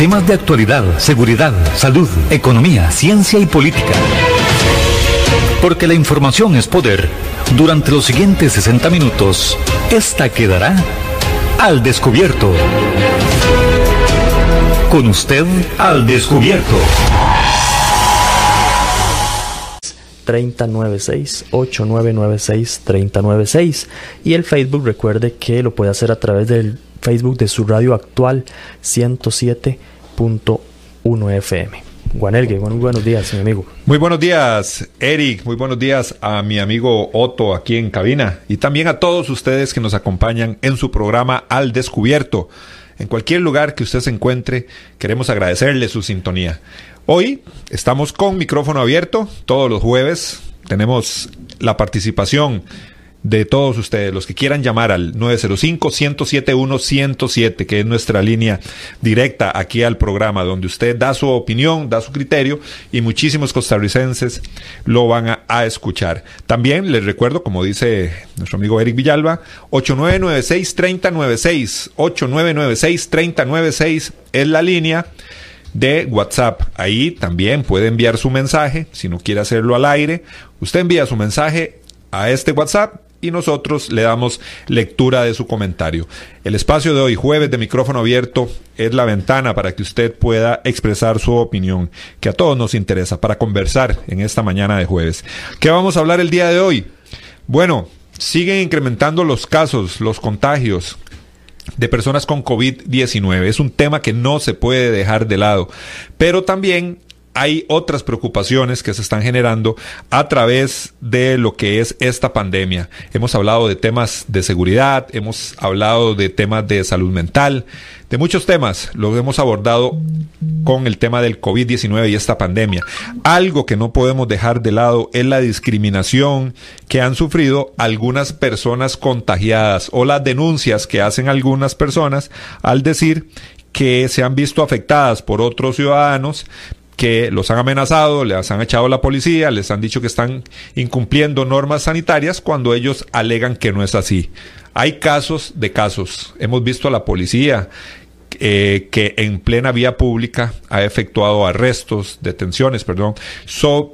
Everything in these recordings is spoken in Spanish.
Temas de actualidad, seguridad, salud, economía, ciencia y política. Porque la información es poder. Durante los siguientes 60 minutos, esta quedará al descubierto. Con usted al descubierto. 3096-8996-3096 y el Facebook recuerde que lo puede hacer a través del Facebook de su radio actual 107.1 FM. Buenos días, mi amigo. Muy buenos días, Eric. Muy buenos días a mi amigo Otto aquí en cabina y también a todos ustedes que nos acompañan en su programa Al Descubierto. En cualquier lugar que usted se encuentre, queremos agradecerle su sintonía. Hoy estamos con micrófono abierto, todos los jueves tenemos la participación de todos ustedes, los que quieran llamar al 905-107-107, que es nuestra línea directa aquí al programa, donde usted da su opinión, da su criterio y muchísimos costarricenses lo van a, escuchar. También les recuerdo, como dice nuestro amigo Eric Villalba, 8996-3096, 8996-3096 es la línea de WhatsApp. Ahí también puede enviar su mensaje, si no quiere hacerlo al aire. Usted envía su mensaje a este WhatsApp y nosotros le damos lectura de su comentario. El espacio de hoy, jueves de micrófono abierto, es la ventana para que usted pueda expresar su opinión, que a todos nos interesa, para conversar en esta mañana de jueves. ¿Qué vamos a hablar el día de hoy? Bueno, siguen incrementando los casos, los contagios de personas con COVID-19. Es un tema que no se puede dejar de lado, pero también hay otras preocupaciones que se están generando a través de lo que es esta pandemia. Hemos hablado de temas de seguridad, hemos hablado de temas de salud mental, de muchos temas. Los hemos abordado con el tema del COVID-19 y esta pandemia. Algo que no podemos dejar de lado es la discriminación que han sufrido algunas personas contagiadas o las denuncias que hacen algunas personas al decir que se han visto afectadas por otros ciudadanos que los han amenazado, les han echado la policía, les han dicho que están incumpliendo normas sanitarias cuando ellos alegan que no es así. Hay casos de casos. Hemos visto a la policía eh, que en plena vía pública ha efectuado arrestos, detenciones, perdón,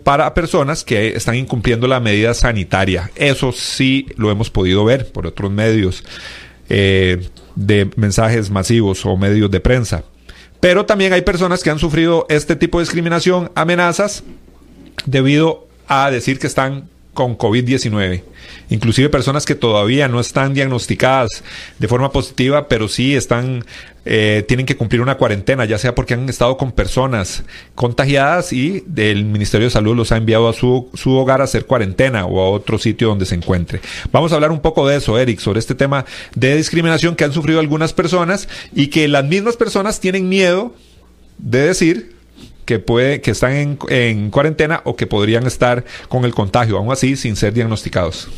para personas que están incumpliendo la medida sanitaria. Eso sí lo hemos podido ver por otros medios eh, de mensajes masivos o medios de prensa. Pero también hay personas que han sufrido este tipo de discriminación, amenazas, debido a decir que están con COVID-19. Inclusive personas que todavía no están diagnosticadas de forma positiva, pero sí están, eh, tienen que cumplir una cuarentena, ya sea porque han estado con personas contagiadas y el Ministerio de Salud los ha enviado a su, su hogar a hacer cuarentena o a otro sitio donde se encuentre. Vamos a hablar un poco de eso, Eric, sobre este tema de discriminación que han sufrido algunas personas y que las mismas personas tienen miedo de decir que, puede, que están en, en, cuarentena o que podrían estar con el contagio, aún así sin ser diagnosticados.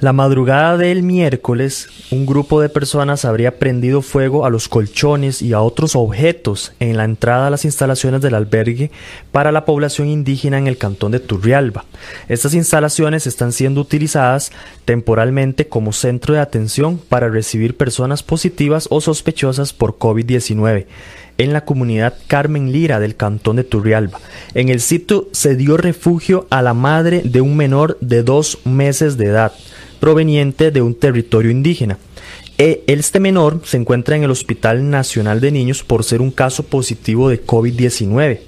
La madrugada del miércoles, un grupo de personas habría prendido fuego a los colchones y a otros objetos en la entrada a las instalaciones del albergue para la población indígena en el cantón de Turrialba. Estas instalaciones están siendo utilizadas temporalmente como centro de atención para recibir personas positivas o sospechosas por COVID-19 en la comunidad Carmen Lira del cantón de Turrialba. En el sitio se dio refugio a la madre de un menor de dos meses de edad, proveniente de un territorio indígena. E, este menor se encuentra en el Hospital Nacional de Niños por ser un caso positivo de COVID-19.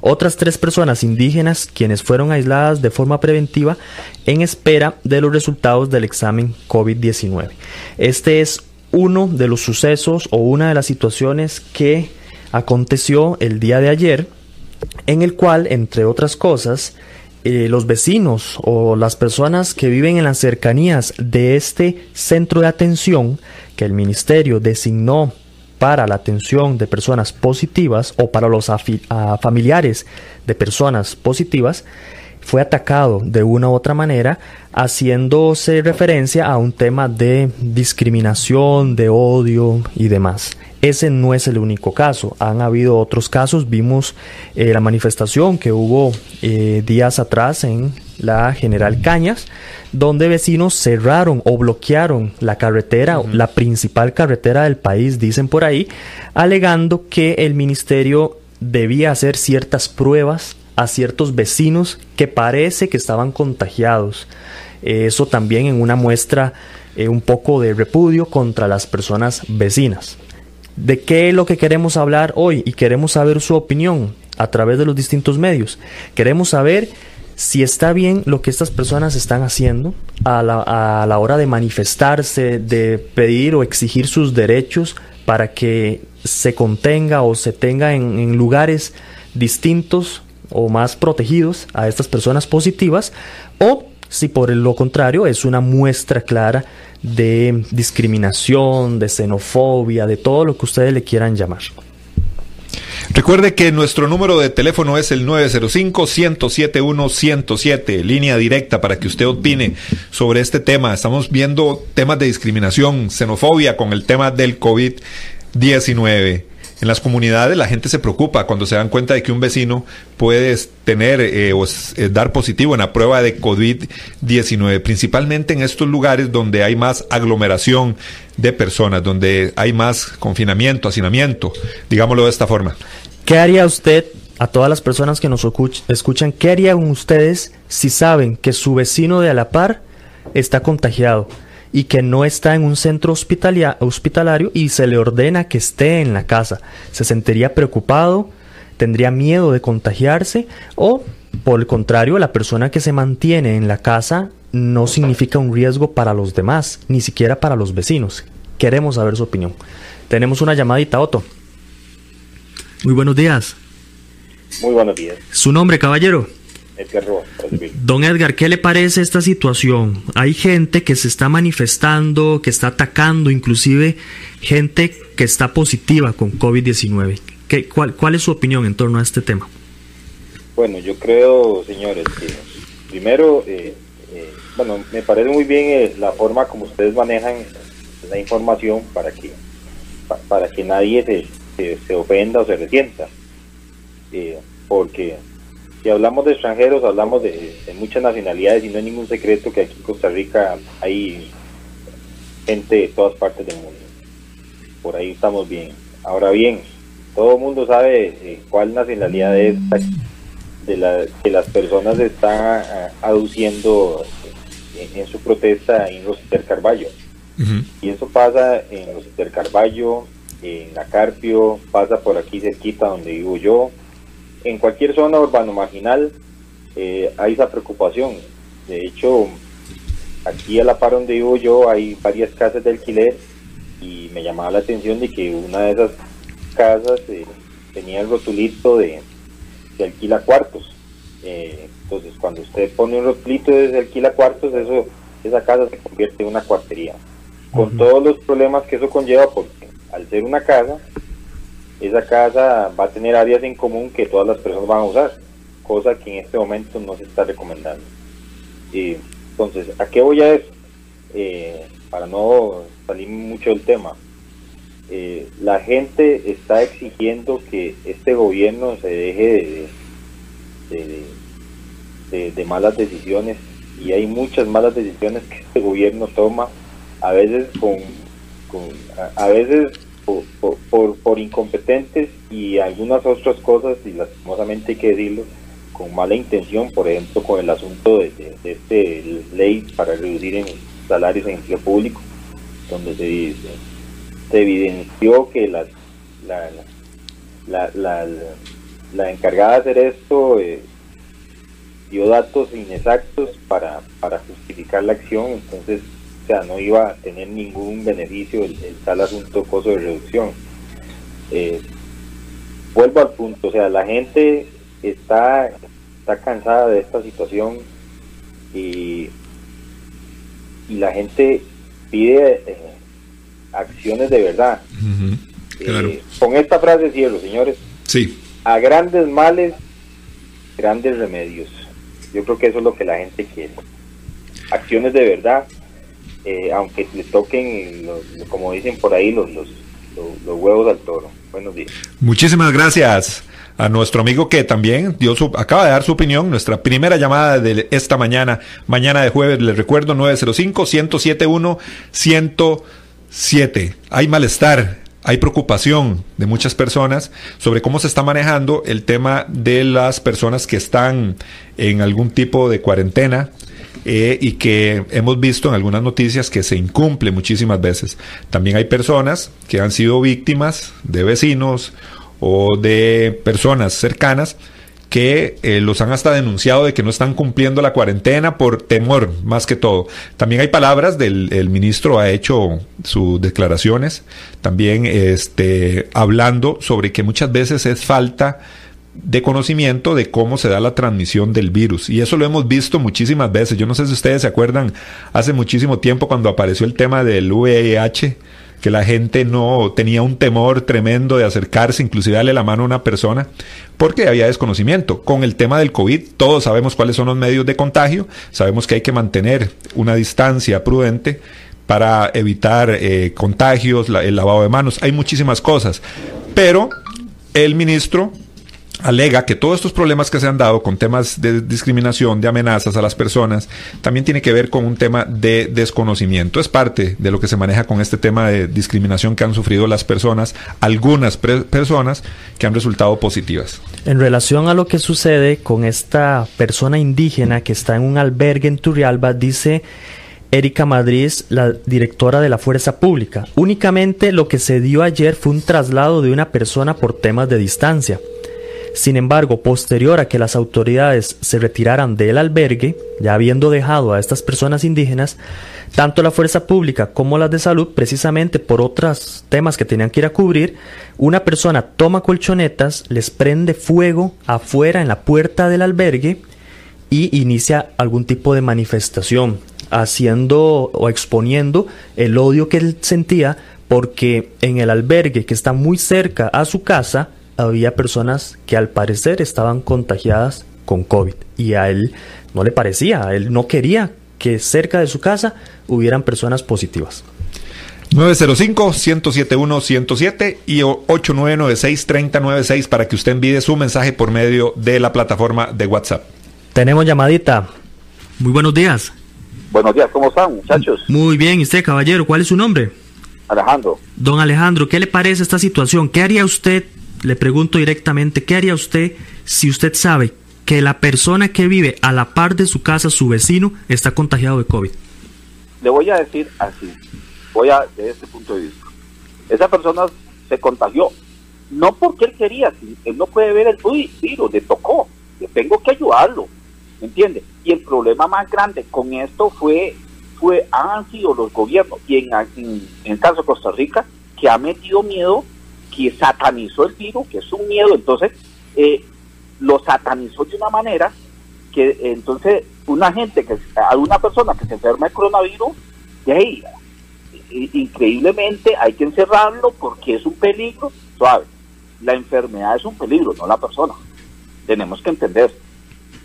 Otras tres personas indígenas quienes fueron aisladas de forma preventiva en espera de los resultados del examen COVID-19. Este es uno de los sucesos o una de las situaciones que aconteció el día de ayer, en el cual, entre otras cosas, eh, los vecinos o las personas que viven en las cercanías de este centro de atención que el ministerio designó para la atención de personas positivas o para los familiares de personas positivas, fue atacado de una u otra manera, haciéndose referencia a un tema de discriminación, de odio y demás. Ese no es el único caso, han habido otros casos, vimos eh, la manifestación que hubo eh, días atrás en la General Cañas, donde vecinos cerraron o bloquearon la carretera, la principal carretera del país, dicen por ahí, alegando que el ministerio debía hacer ciertas pruebas a ciertos vecinos que parece que estaban contagiados. Eso también en una muestra eh, un poco de repudio contra las personas vecinas. ¿De qué es lo que queremos hablar hoy? Y queremos saber su opinión a través de los distintos medios. Queremos saber si está bien lo que estas personas están haciendo a la, hora de manifestarse, de pedir o exigir sus derechos para que se contenga o se tenga en lugares distintos o más protegidos a estas personas positivas o si por lo contrario es una muestra clara de discriminación, de xenofobia, de todo lo que ustedes le quieran llamar. Recuerde que nuestro número de teléfono es el 905-107-107, línea directa para que usted opine sobre este tema. Estamos viendo temas de discriminación, xenofobia con el tema del COVID-19 en las comunidades la gente se preocupa cuando se dan cuenta de que un vecino puede tener eh, o eh, dar positivo en la prueba de COVID-19, principalmente en estos lugares donde hay más aglomeración de personas, donde hay más confinamiento, hacinamiento, digámoslo de esta forma. ¿Qué haría usted a todas las personas que nos escuchan, ¿qué harían ustedes si saben que su vecino de a la par está contagiado? Y que no está en un centro hospitalario y se le ordena que esté en la casa. ¿Se sentiría preocupado? ¿Tendría miedo de contagiarse? ¿O, por el contrario, la persona que se mantiene en la casa no significa un riesgo para los demás, ni siquiera para los vecinos? Queremos saber su opinión. Tenemos una llamadita, Otto. Muy buenos días. Muy buenos días. ¿Su nombre, caballero? Don Edgar, ¿qué le parece esta situación? Hay gente que se está manifestando, que está atacando, inclusive gente que está positiva con COVID-19. Cuál, ¿Cuál es su opinión en torno a este tema? Bueno, yo creo, señores, que primero, eh, eh, bueno, me parece muy bien eh, la forma como ustedes manejan la información para que para que nadie se, se, ofenda o se resienta. porque si hablamos de extranjeros, hablamos de, muchas nacionalidades y no hay ningún secreto que aquí en Costa Rica hay gente de todas partes del mundo. Por ahí estamos bien. Ahora bien, todo el mundo sabe eh, cuál nacionalidad es de la que las personas están ah, aduciendo en, su protesta en Rositer Carballo. Y eso pasa en Rositer Carballo, en Acarpio, pasa por aquí cerquita donde vivo yo, en cualquier zona urbano marginal eh, hay esa preocupación. De hecho, aquí a la par donde vivo yo hay varias casas de alquiler y me llamaba la atención de que una de esas casas eh, tenía el rotulito de, alquila cuartos. Eh, entonces, cuando usted pone un rotulito de alquila cuartos, eso esa casa se convierte en una cuartería. Con todos los problemas que eso conlleva, porque al ser una casa, esa casa va a tener áreas en común que todas las personas van a usar, cosa que en este momento no se está recomendando. Y, entonces, ¿a qué voy a eso? Eh, para no salir mucho del tema, eh, la gente está exigiendo que este gobierno se deje de, de, malas decisiones y hay muchas malas decisiones que este gobierno toma, a veces con, con a veces por, por, incompetentes y algunas otras cosas, y lastimosamente hay que decirlo, con mala intención, por ejemplo, con el asunto de, de, este ley para reducir en salarios en empleo público, donde se, se evidenció que la, la, la, la, encargada de hacer esto eh, dio datos inexactos para, para justificar la acción, entonces sea, no iba a tener ningún beneficio el, tal asunto costo de reducción. Eh, vuelvo al punto, o sea, la gente está, está cansada de esta situación y, y la gente pide eh, acciones de verdad. Eh, con esta frase cierro, señores. Sí. A grandes males, grandes remedios. Yo creo que eso es lo que la gente quiere. Acciones de verdad eh, aunque le toquen, como dicen por ahí, los, los, los, huevos al toro. Buenos días. Muchísimas gracias a nuestro amigo que también dio su, acaba de dar su opinión. Nuestra primera llamada de esta mañana, mañana de jueves, les recuerdo, 905-107-107. Hay malestar, hay preocupación de muchas personas sobre cómo se está manejando el tema de las personas que están en algún tipo de cuarentena eh, y que hemos visto en algunas noticias que se incumple muchísimas veces. También hay personas que han sido víctimas de vecinos o de personas cercanas que eh, los han hasta denunciado de que no están cumpliendo la cuarentena por temor, más que todo. También hay palabras del el ministro, ha hecho sus declaraciones, también este, hablando sobre que muchas veces es falta de conocimiento de cómo se da la transmisión del virus. Y eso lo hemos visto muchísimas veces. Yo no sé si ustedes se acuerdan hace muchísimo tiempo cuando apareció el tema del VIH, que la gente no tenía un temor tremendo de acercarse, inclusive darle la mano a una persona, porque había desconocimiento. Con el tema del COVID, todos sabemos cuáles son los medios de contagio, sabemos que hay que mantener una distancia prudente para evitar eh, contagios, el lavado de manos, hay muchísimas cosas. Pero el ministro alega que todos estos problemas que se han dado con temas de discriminación, de amenazas a las personas, también tiene que ver con un tema de desconocimiento. Es parte de lo que se maneja con este tema de discriminación que han sufrido las personas, algunas personas que han resultado positivas. En relación a lo que sucede con esta persona indígena que está en un albergue en Turrialba, dice Erika Madrid, la directora de la Fuerza Pública. Únicamente lo que se dio ayer fue un traslado de una persona por temas de distancia. Sin embargo, posterior a que las autoridades se retiraran del albergue, ya habiendo dejado a estas personas indígenas, tanto la fuerza pública como las de salud, precisamente por otros temas que tenían que ir a cubrir, una persona toma colchonetas, les prende fuego afuera en la puerta del albergue y inicia algún tipo de manifestación, haciendo o exponiendo el odio que él sentía porque en el albergue que está muy cerca a su casa, había personas que al parecer estaban contagiadas con COVID y a él no le parecía, a él no quería que cerca de su casa hubieran personas positivas. 905-107-107 y 8996-3096 para que usted envíe su mensaje por medio de la plataforma de WhatsApp. Tenemos llamadita. Muy buenos días. Buenos días, ¿cómo están, muchachos? Muy bien, ¿y usted, caballero? ¿Cuál es su nombre? Alejandro. Don Alejandro, ¿qué le parece esta situación? ¿Qué haría usted le pregunto directamente, ¿qué haría usted si usted sabe que la persona que vive a la par de su casa, su vecino, está contagiado de COVID? Le voy a decir así, voy a, desde este punto de vista. Esa persona se contagió, no porque él quería, él no puede ver el virus, le tocó, le tengo que ayudarlo, ¿me entiende? Y el problema más grande con esto fue, fue han sido los gobiernos, y en, en, en el caso de Costa Rica, que ha metido miedo que satanizó el virus, que es un miedo, entonces eh, lo satanizó de una manera que entonces una gente, que una persona que se enferma de coronavirus, de increíblemente hay que encerrarlo porque es un peligro, suave. La enfermedad es un peligro, no la persona. Tenemos que entender.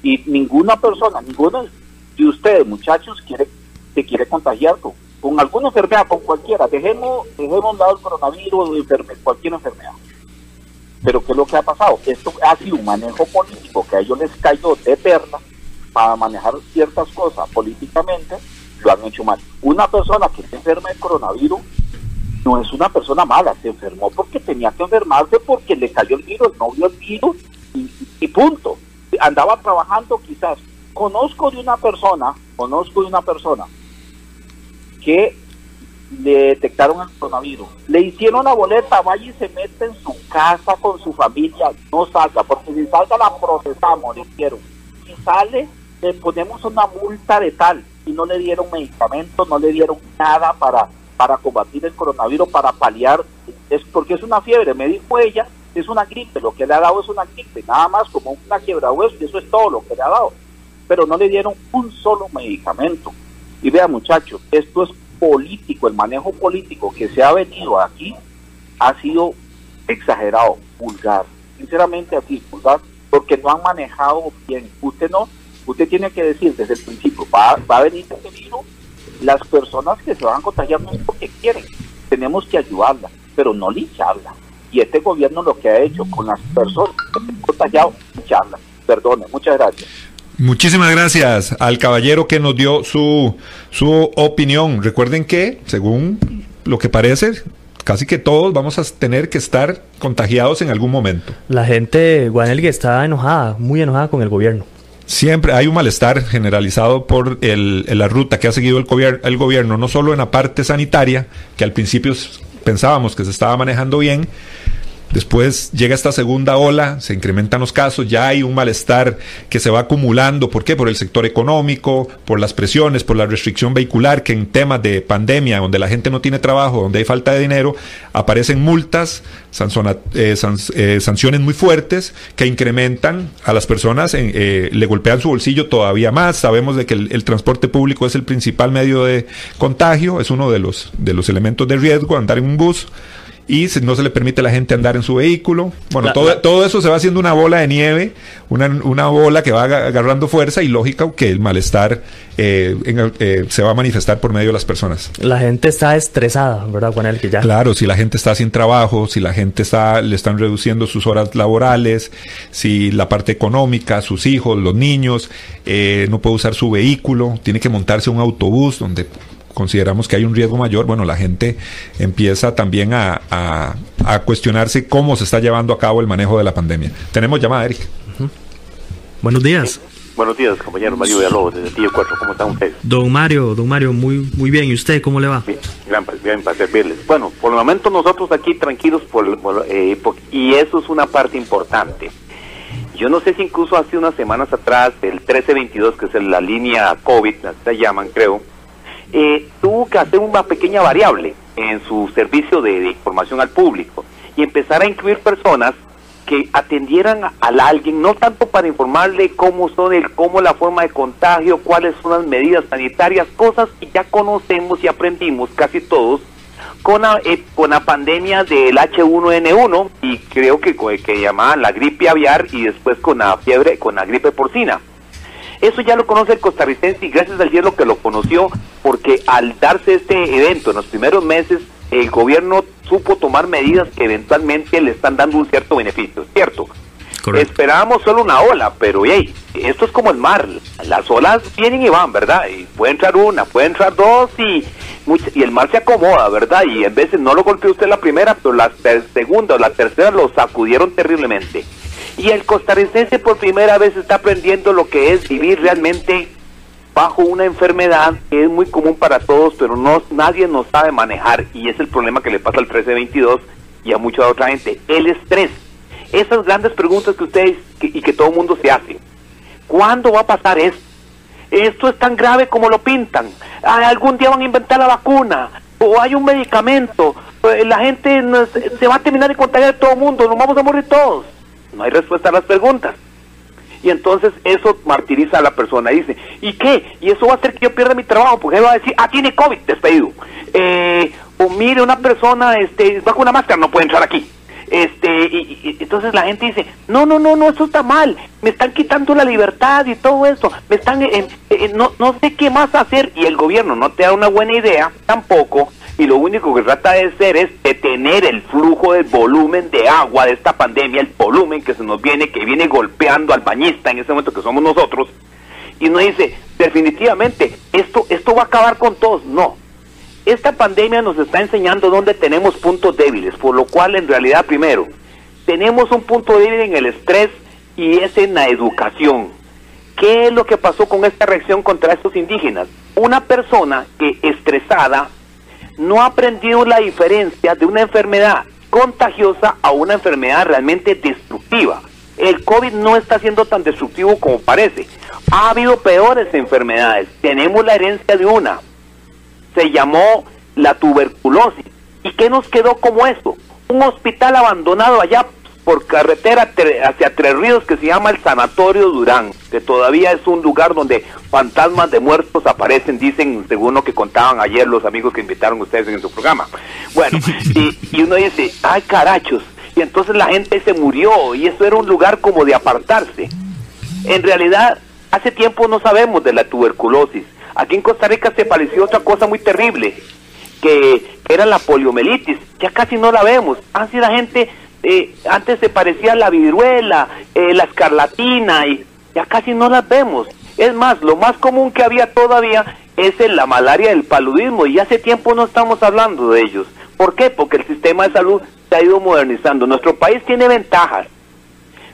Y ninguna persona, ninguno de ustedes, muchachos, quiere, se quiere contagiar con, con alguna enfermedad, con cualquiera, dejemos, dejemos lado el coronavirus cualquier enfermedad. Pero ¿qué es lo que ha pasado? Esto ha sido un manejo político que a ellos les cayó de perla para manejar ciertas cosas políticamente, lo han hecho mal. Una persona que se enferma de coronavirus no es una persona mala, se enfermó porque tenía que enfermarse porque le cayó el virus, no vio el virus y punto. Andaba trabajando quizás. Conozco de una persona, conozco de una persona que detectaron el coronavirus. Le hicieron la boleta, vaya y se mete en su casa con su familia, no salga, porque si salga la procesamos, le hicieron. Si sale, le ponemos una multa de tal y no le dieron medicamentos, no le dieron nada para, para combatir el coronavirus, para paliar, es porque es una fiebre, me dijo ella, es una gripe, lo que le ha dado es una gripe, nada más como una quiebra hueso, y eso es todo lo que le ha dado. Pero no le dieron un solo medicamento. Y vea muchachos, esto es político, el manejo político que se ha venido aquí ha sido exagerado, vulgar, sinceramente así, vulgar, porque no han manejado bien. Usted no, usted tiene que decir desde el principio, va, a venir este virus, las personas que se van a contagiar no es porque quieren, tenemos que ayudarlas, pero no lincharlas. Y este gobierno lo que ha hecho con las personas que contagiado, charla. Perdone, muchas gracias. Muchísimas gracias al caballero que nos dio su, su opinión. Recuerden que, según lo que parece, casi que todos vamos a tener que estar contagiados en algún momento. La gente, Guanelgue, está enojada, muy enojada con el gobierno. Siempre hay un malestar generalizado por el, la ruta que ha seguido el, gobier el gobierno, no solo en la parte sanitaria, que al principio pensábamos que se estaba manejando bien, Después llega esta segunda ola, se incrementan los casos, ya hay un malestar que se va acumulando. ¿Por qué? Por el sector económico, por las presiones, por la restricción vehicular, que en temas de pandemia, donde la gente no tiene trabajo, donde hay falta de dinero, aparecen multas, eh, eh, sanciones muy fuertes que incrementan a las personas, eh, le golpean su bolsillo todavía más. Sabemos de que el, el, transporte público es el principal medio de contagio, es uno de los, de los elementos de riesgo, andar en un bus y no se le permite a la gente andar en su vehículo. Bueno, todo, todo eso se va haciendo una bola de nieve, una, una bola que va agarrando fuerza y lógica que el malestar eh, eh, se va a manifestar por medio de las personas. La gente está estresada, ¿verdad, Juan el que ya... Claro, si la gente está sin trabajo, si la gente está, le están reduciendo sus horas laborales, si la parte económica, sus hijos, los niños, eh, no puede usar su vehículo, tiene que montarse un autobús donde consideramos que hay un riesgo mayor, bueno, la gente empieza también a, a, cuestionarse cómo se está llevando a cabo el manejo de la pandemia. Tenemos llamada, Eric. Buenos días. Buenos días, compañero Mario Villalobos, desde Tío 4, ¿cómo están ustedes? Don Mario, don Mario, muy muy bien, ¿y usted cómo le va? Bien, gran, bien para servirles. Bueno, por el momento nosotros aquí tranquilos, por, eh, y eso es una parte importante. Yo no sé si incluso hace unas semanas atrás, el 1322, que es la línea COVID, se llaman, creo, eh, tuvo que hacer una pequeña variable en su servicio de, información al público y empezar a incluir personas que atendieran a, alguien, no tanto para informarle cómo son el, cómo la forma de contagio, cuáles son las medidas sanitarias, cosas que ya conocemos y aprendimos casi todos con la, eh, con la pandemia del H1N1 y creo que, que llamaban la gripe aviar y después con la fiebre, con la gripe porcina. Eso ya lo conoce el costarricense y gracias al cielo que lo conoció porque al darse este evento en los primeros meses, el gobierno supo tomar medidas que eventualmente le están dando un cierto beneficio, ¿cierto? Esperábamos solo una ola, pero hey, esto es como el mar, las olas vienen y van, ¿verdad? Y puede entrar una, puede entrar dos y, y el mar se acomoda, ¿verdad? Y en veces no lo golpeó usted la primera, pero la segunda o la tercera lo sacudieron terriblemente. Y el costarricense por primera vez está aprendiendo lo que es vivir realmente bajo una enfermedad que es muy común para todos, pero no nadie nos sabe manejar y es el problema que le pasa al 1322 y a mucha otra gente, el estrés. Esas grandes preguntas que ustedes y que todo el mundo se hace. ¿Cuándo va a pasar esto? Esto es tan grave como lo pintan. Ah, algún día van a inventar la vacuna o hay un medicamento. Eh, la gente se va a terminar de contagiar a todo el mundo, nos vamos a morir todos. No hay respuesta a las preguntas. Y entonces eso martiriza a la persona. Dice, ¿y qué? Y eso va a hacer que yo pierda mi trabajo, porque él va a decir, ah, tiene COVID, despedido. Eh, o mire, una persona este, con una máscara, no puede entrar aquí. Este, y, entonces la gente dice, no, no, no, no, eso está mal, me están quitando la libertad y todo eso, me están, eh, eh, no, no sé qué más hacer, y el gobierno no te da una buena idea tampoco, y lo único que trata de hacer es detener el flujo del volumen de agua de esta pandemia, el volumen que se nos viene, que viene golpeando al bañista en ese momento que somos nosotros, y nos dice, definitivamente, esto, esto va a acabar con todos. No, esta pandemia nos está enseñando dónde tenemos puntos débiles, por lo cual en realidad primero, tenemos un punto débil en el estrés y es en la educación. ¿Qué es lo que pasó con esta reacción contra estos indígenas? Una persona que estresada no ha aprendido la diferencia de una enfermedad contagiosa a una enfermedad realmente destructiva. El COVID no está siendo tan destructivo como parece. Ha habido peores enfermedades. Tenemos la herencia de una. Se llamó la tuberculosis. ¿Y qué nos quedó como eso? Un hospital abandonado allá por carretera hacia Tres Ríos que se llama el Sanatorio Durán, que todavía es un lugar donde fantasmas de muertos aparecen, dicen, según lo que contaban ayer los amigos que invitaron ustedes en su programa. Bueno, y, uno dice, ay carachos, y entonces la gente se murió y eso era un lugar como de apartarse. En realidad, hace tiempo no sabemos de la tuberculosis. Aquí en Costa Rica se pareció otra cosa muy terrible, que era la poliomielitis. Ya casi no la vemos. Así la gente eh, antes se parecía la viruela, eh, la escarlatina, y ya casi no las vemos. Es más, lo más común que había todavía es la malaria del paludismo y hace tiempo no estamos hablando de ellos. ¿Por qué? Porque el sistema de salud se ha ido modernizando. Nuestro país tiene ventajas,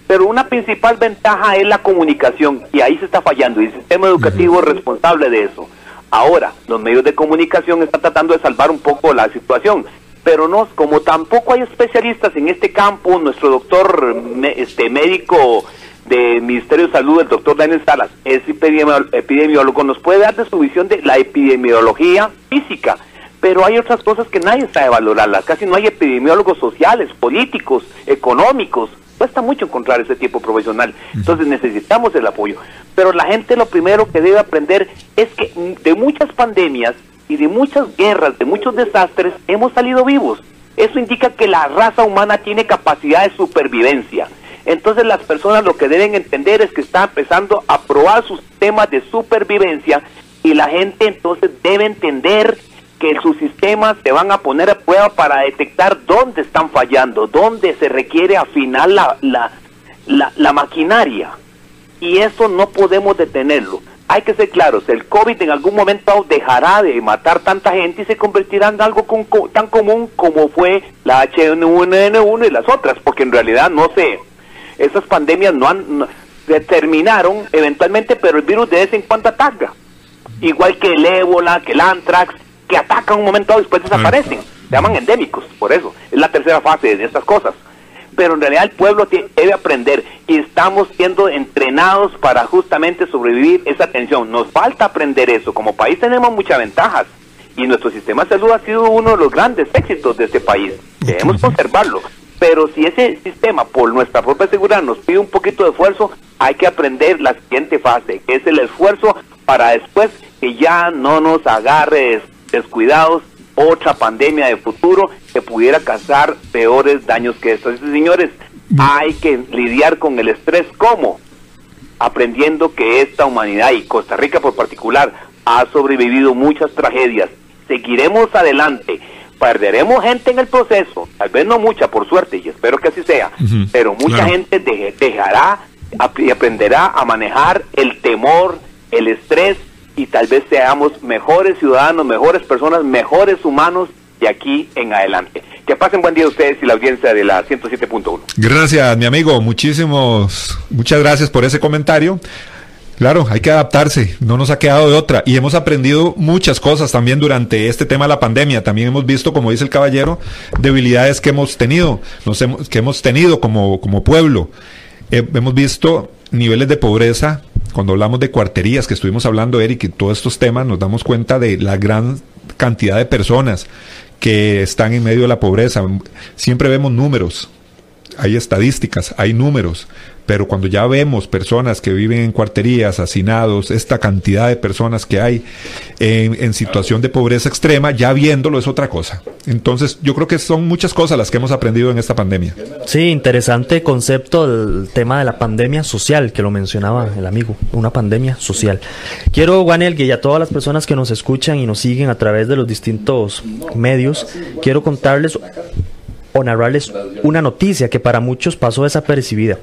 pero una principal ventaja es la comunicación y ahí se está fallando y el sistema educativo es responsable de eso. Ahora, los medios de comunicación están tratando de salvar un poco la situación, pero no, como tampoco hay especialistas en este campo, nuestro doctor este médico del Ministerio de Salud, el doctor Daniel Salas, es epidemiólogo, nos puede dar de su visión de la epidemiología física, pero hay otras cosas que nadie sabe valorarlas, casi no hay epidemiólogos sociales, políticos, económicos, cuesta mucho encontrar ese tipo profesional. Entonces necesitamos el apoyo. Pero la gente lo primero que debe aprender es que de muchas pandemias y de muchas guerras, de muchos desastres, hemos salido vivos. Eso indica que la raza humana tiene capacidad de supervivencia. Entonces las personas lo que deben entender es que está empezando a probar sus sistemas de supervivencia y la gente entonces debe entender que sus sistemas se van a poner a prueba para detectar dónde están fallando, dónde se requiere afinar la, la, la, maquinaria. Y eso no podemos detenerlo. Hay que ser claros, el COVID en algún momento dejará de matar tanta gente y se convertirá en algo tan común como fue la H1N1 y las otras, porque en realidad no sé, esas pandemias no han, terminaron eventualmente, pero el virus de vez en cuando ataca. Igual que el ébola, que el antrax, que atacan un momento y después desaparecen. Se llaman endémicos, por eso. Es la tercera fase de estas cosas. Pero en realidad el pueblo debe aprender y estamos siendo entrenados para justamente sobrevivir esa tensión. Nos falta aprender eso. Como país tenemos muchas ventajas y nuestro sistema de salud ha sido uno de los grandes éxitos de este país. Debemos conservarlo. Pero si ese sistema, por nuestra propia seguridad, nos pide un poquito de esfuerzo, hay que aprender la siguiente fase, que es el esfuerzo para después que ya no nos agarre descuidados, otra pandemia de futuro que pudiera causar peores daños que estos. señores, hay que lidiar con el estrés. ¿cómo? aprendiendo que esta humanidad y Costa Rica por particular ha sobrevivido muchas tragedias. Seguiremos adelante, perderemos gente en el proceso, tal vez no mucha por suerte y espero que así sea, pero mucha gente dejará y aprenderá a manejar el temor, el estrés y tal vez seamos mejores ciudadanos, mejores personas, mejores humanos de aquí en adelante. Que pasen buen día ustedes y la audiencia de la 107.1. Gracias, mi amigo. Muchísimos, muchas gracias por ese comentario. Claro, hay que adaptarse, no nos ha quedado de otra. Y hemos aprendido muchas cosas también durante este tema de la pandemia. También hemos visto, como dice el caballero, debilidades que hemos tenido, nos hemos, que hemos tenido como, como pueblo. Hemos visto niveles de pobreza cuando hablamos de cuarterías, que estuvimos hablando, Eric, y todos estos temas, nos damos cuenta de la gran cantidad de personas que están en medio de la pobreza. Siempre vemos números, hay estadísticas, hay números, pero cuando ya vemos personas que viven en cuarterías, hacinados, esta cantidad de personas que hay en, situación de pobreza extrema, ya viéndolo es otra cosa. Entonces, yo creo que son muchas cosas las que hemos aprendido en esta pandemia. Sí, interesante concepto el tema de la pandemia social, que lo mencionaba el amigo, una pandemia social. Quiero, Juanel, y a todas las personas que nos escuchan y nos siguen a través de los distintos medios, quiero contarles o narrarles una noticia que para muchos pasó desapercibida.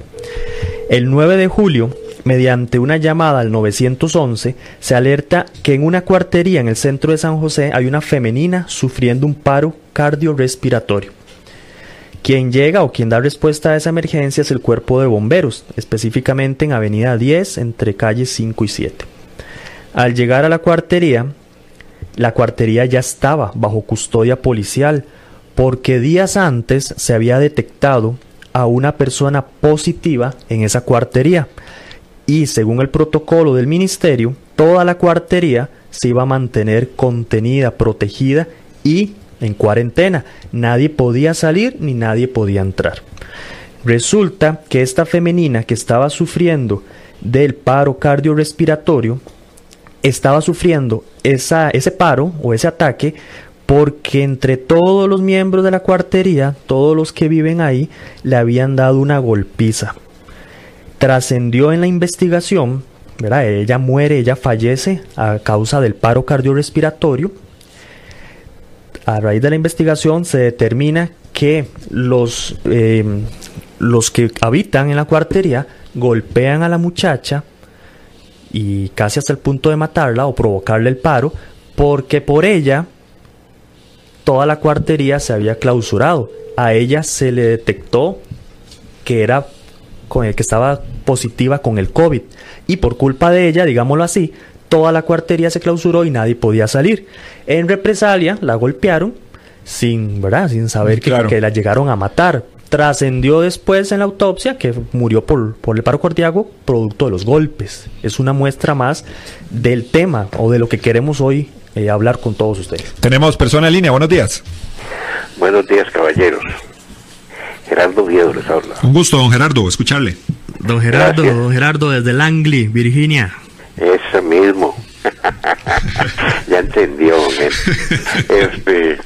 El 9 de julio, mediante una llamada al 911, se alerta que en una cuartería en el centro de San José hay una femenina sufriendo un paro cardiorrespiratorio. Quien llega o quien da respuesta a esa emergencia es el cuerpo de bomberos, específicamente en Avenida 10 entre calles 5 y 7. Al llegar a la cuartería, la cuartería ya estaba bajo custodia policial, porque días antes se había detectado a una persona positiva en esa cuartería y según el protocolo del ministerio, toda la cuartería se iba a mantener contenida, protegida y en cuarentena. Nadie podía salir ni nadie podía entrar. Resulta que esta femenina que estaba sufriendo del paro cardiorrespiratorio estaba sufriendo ese paro o ese ataque porque entre todos los miembros de la cuartería, todos los que viven ahí, le habían dado una golpiza. Trascendió en la investigación, ¿verdad? ella muere, ella fallece a causa del paro cardiorrespiratorio. A raíz de la investigación se determina que los, eh, los que habitan en la cuartería golpean a la muchacha y casi hasta el punto de matarla o provocarle el paro, porque por ella toda la cuartería se había clausurado. A ella se le detectó que era con el que estaba positiva con el COVID y por culpa de ella, digámoslo así, toda la cuartería se clausuró y nadie podía salir. En represalia la golpearon sin, ¿verdad? sin saber que, que la llegaron a matar. Trascendió después en la autopsia que murió por, por el paro cardíaco producto de los golpes. Es una muestra más del tema o de lo que queremos hoy eh, hablar con todos ustedes. Tenemos persona en línea, buenos días. Buenos días, caballeros. Gerardo Viedo les habla. Un gusto, don Gerardo, escucharle. Don Gerardo, don Gerardo, desde Langley, Virginia. Ese mismo. ya entendió, Este,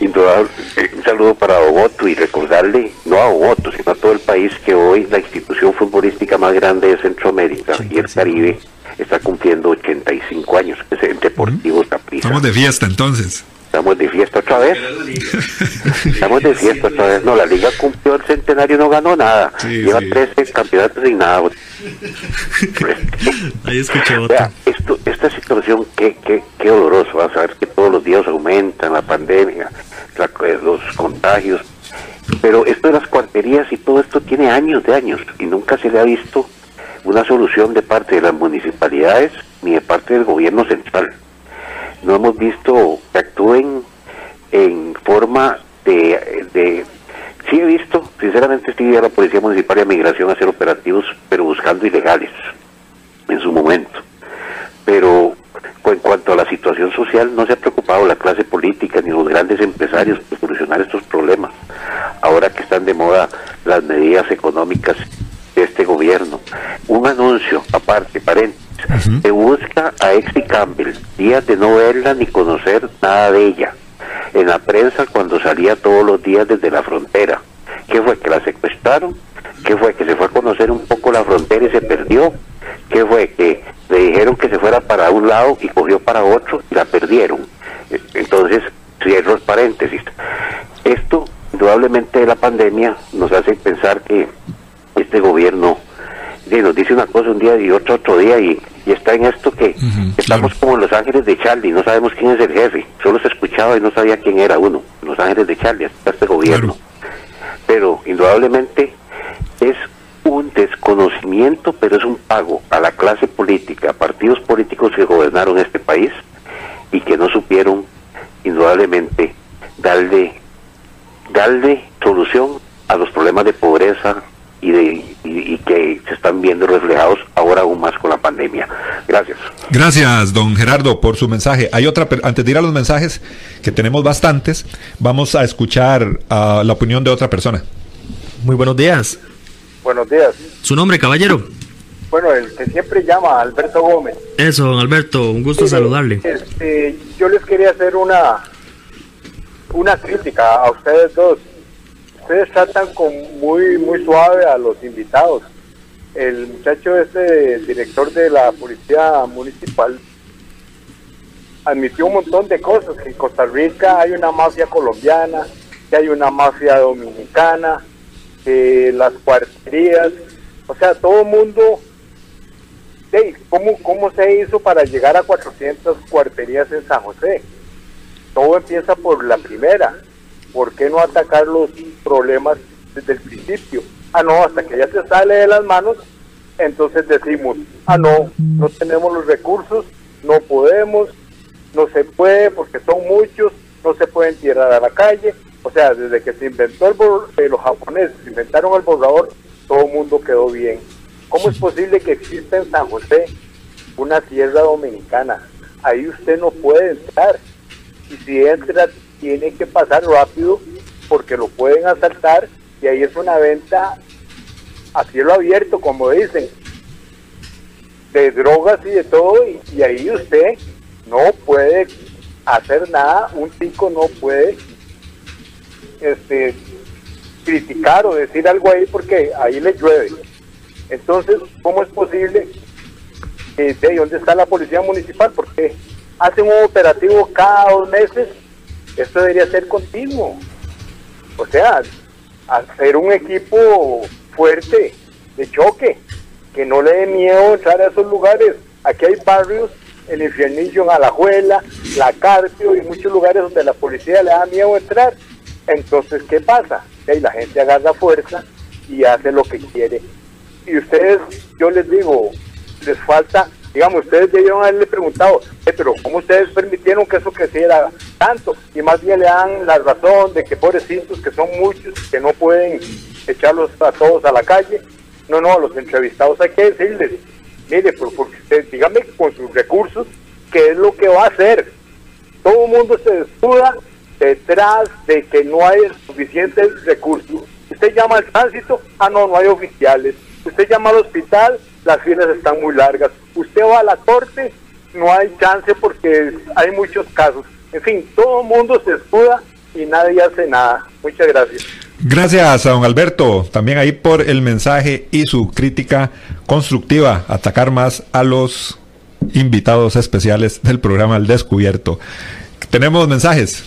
indudable, eh, un saludo para Oboto y recordarle, no a Oboto, sino a todo el país, que hoy la institución futbolística más grande de Centroamérica y el Caribe está cumpliendo 85 años, es el Deportivo Saprissa. Estamos de fiesta entonces. Estamos de fiesta otra vez. Estamos de fiesta otra vez. No, la liga cumplió el centenario, no ganó nada. Lleva 13 campeonatos sin nada. Ahí escuché esto, esta situación, qué, qué, qué doloroso. Vas a ver que todos los días aumentan la pandemia, eh, los contagios. Pero esto de las cuarterías y todo esto tiene años de años y nunca se le ha visto una solución de parte de las municipalidades ni de parte del gobierno central no hemos visto que actúen en forma de, de sí he visto, sinceramente estoy a la Policía Municipal de Migración a hacer operativos, pero buscando ilegales en su momento. Pero en cuanto a la situación social, no se ha preocupado la clase política ni los grandes empresarios por solucionar estos problemas. Ahora que están de moda las medidas económicas de este gobierno. Un anuncio, aparte, paréntesis, se busca a Exi Campbell, días de no verla ni conocer nada de ella. En la prensa cuando salía todos los días desde la frontera. ¿Qué fue? ¿Que la secuestraron? ¿Qué fue? ¿Que se fue a conocer un poco la frontera y se perdió? ¿Qué fue? ¿Que le dijeron que se fuera para un lado y cogió para otro y la perdieron? E, entonces, cierro el paréntesis. Esto, indudablemente, de la pandemia nos hace pensar que este gobierno nos dice una cosa un día y otro otro día y, está en esto que estamos como Los Ángeles de Charlie, no sabemos quién es el jefe, solo se escuchaba y no sabía quién era uno, Los Ángeles de Charlie, hasta este gobierno. Pero indudablemente es un desconocimiento, pero es un pago a la clase política, a partidos políticos que gobernaron este país y que no supieron indudablemente darle, darle solución a los problemas de pobreza, y, de, y, que se están viendo reflejados ahora aún más con la pandemia. Gracias. Gracias, don Gerardo, por su mensaje. Hay otra, antes de ir a los mensajes, que tenemos bastantes, vamos a escuchar uh, la opinión de otra persona. Muy buenos días. Buenos días. ¿Su nombre, caballero? Bueno, el que siempre llama, Alberto Gómez. Eso, don Alberto, un gusto saludarle. Este, yo les quería hacer una, una crítica a ustedes dos ustedes tratan con muy muy suave a los invitados. El muchacho este, director de la policía municipal, admitió un montón de cosas, que en Costa Rica hay una mafia colombiana, que hay una mafia dominicana, que las cuarterías, o sea, todo el mundo, ¿cómo, ¿cómo se hizo para llegar a 400 cuarterías en San José? Todo empieza por la primera, ¿por qué no atacar los problemas desde el principio? Ah, no, hasta que ya se sale de las manos, entonces decimos, ah, no, no tenemos los recursos, no podemos, no se puede porque son muchos, no se pueden tirar a la calle. O sea, desde que se inventó el borrador, eh, los japoneses inventaron el borrador, todo el mundo quedó bien. ¿Cómo es posible que exista en San José una tierra dominicana? Ahí usted no puede entrar. Y si entra, tiene que pasar rápido porque lo pueden asaltar y ahí es una venta a cielo abierto, como dicen, de drogas y de todo, y, ahí usted no puede hacer nada, un chico no puede este, criticar o decir algo ahí porque ahí le llueve. Entonces, ¿cómo es posible? ¿De dónde está la policía municipal? Porque hacen un operativo cada dos meses esto debería ser continuo. O sea, hacer un equipo fuerte de choque, que no le dé miedo entrar a esos lugares. Aquí hay barrios, el infiernillo en Alajuela, la Carpio y muchos lugares donde la policía le da miedo entrar. Entonces, ¿qué pasa? Que la gente agarra fuerza y hace lo que quiere. Y ustedes, yo les digo, les falta, digamos, ustedes debieron haberle preguntado, "Eh, pero ¿cómo ustedes permitieron que eso creciera tanto? Y más bien le dan la razón de que pobrecitos, que son muchos, que no pueden echarlos a todos a la calle. No, no, a los entrevistados hay que decirles, mire, por, porque usted, dígame con sus recursos, ¿qué es lo que va a hacer? Todo el mundo se desnuda detrás de que no hay suficientes recursos. Usted llama al tránsito, ah, no, no hay oficiales. Usted llama al hospital, las filas están muy largas. Usted va a la corte, no hay chance porque hay muchos casos. En fin, todo el mundo se escuda y nadie hace nada. Muchas gracias. Gracias a don Alberto, también ahí por el mensaje y su crítica constructiva, atacar más a los invitados especiales del programa El Descubierto. Tenemos mensajes.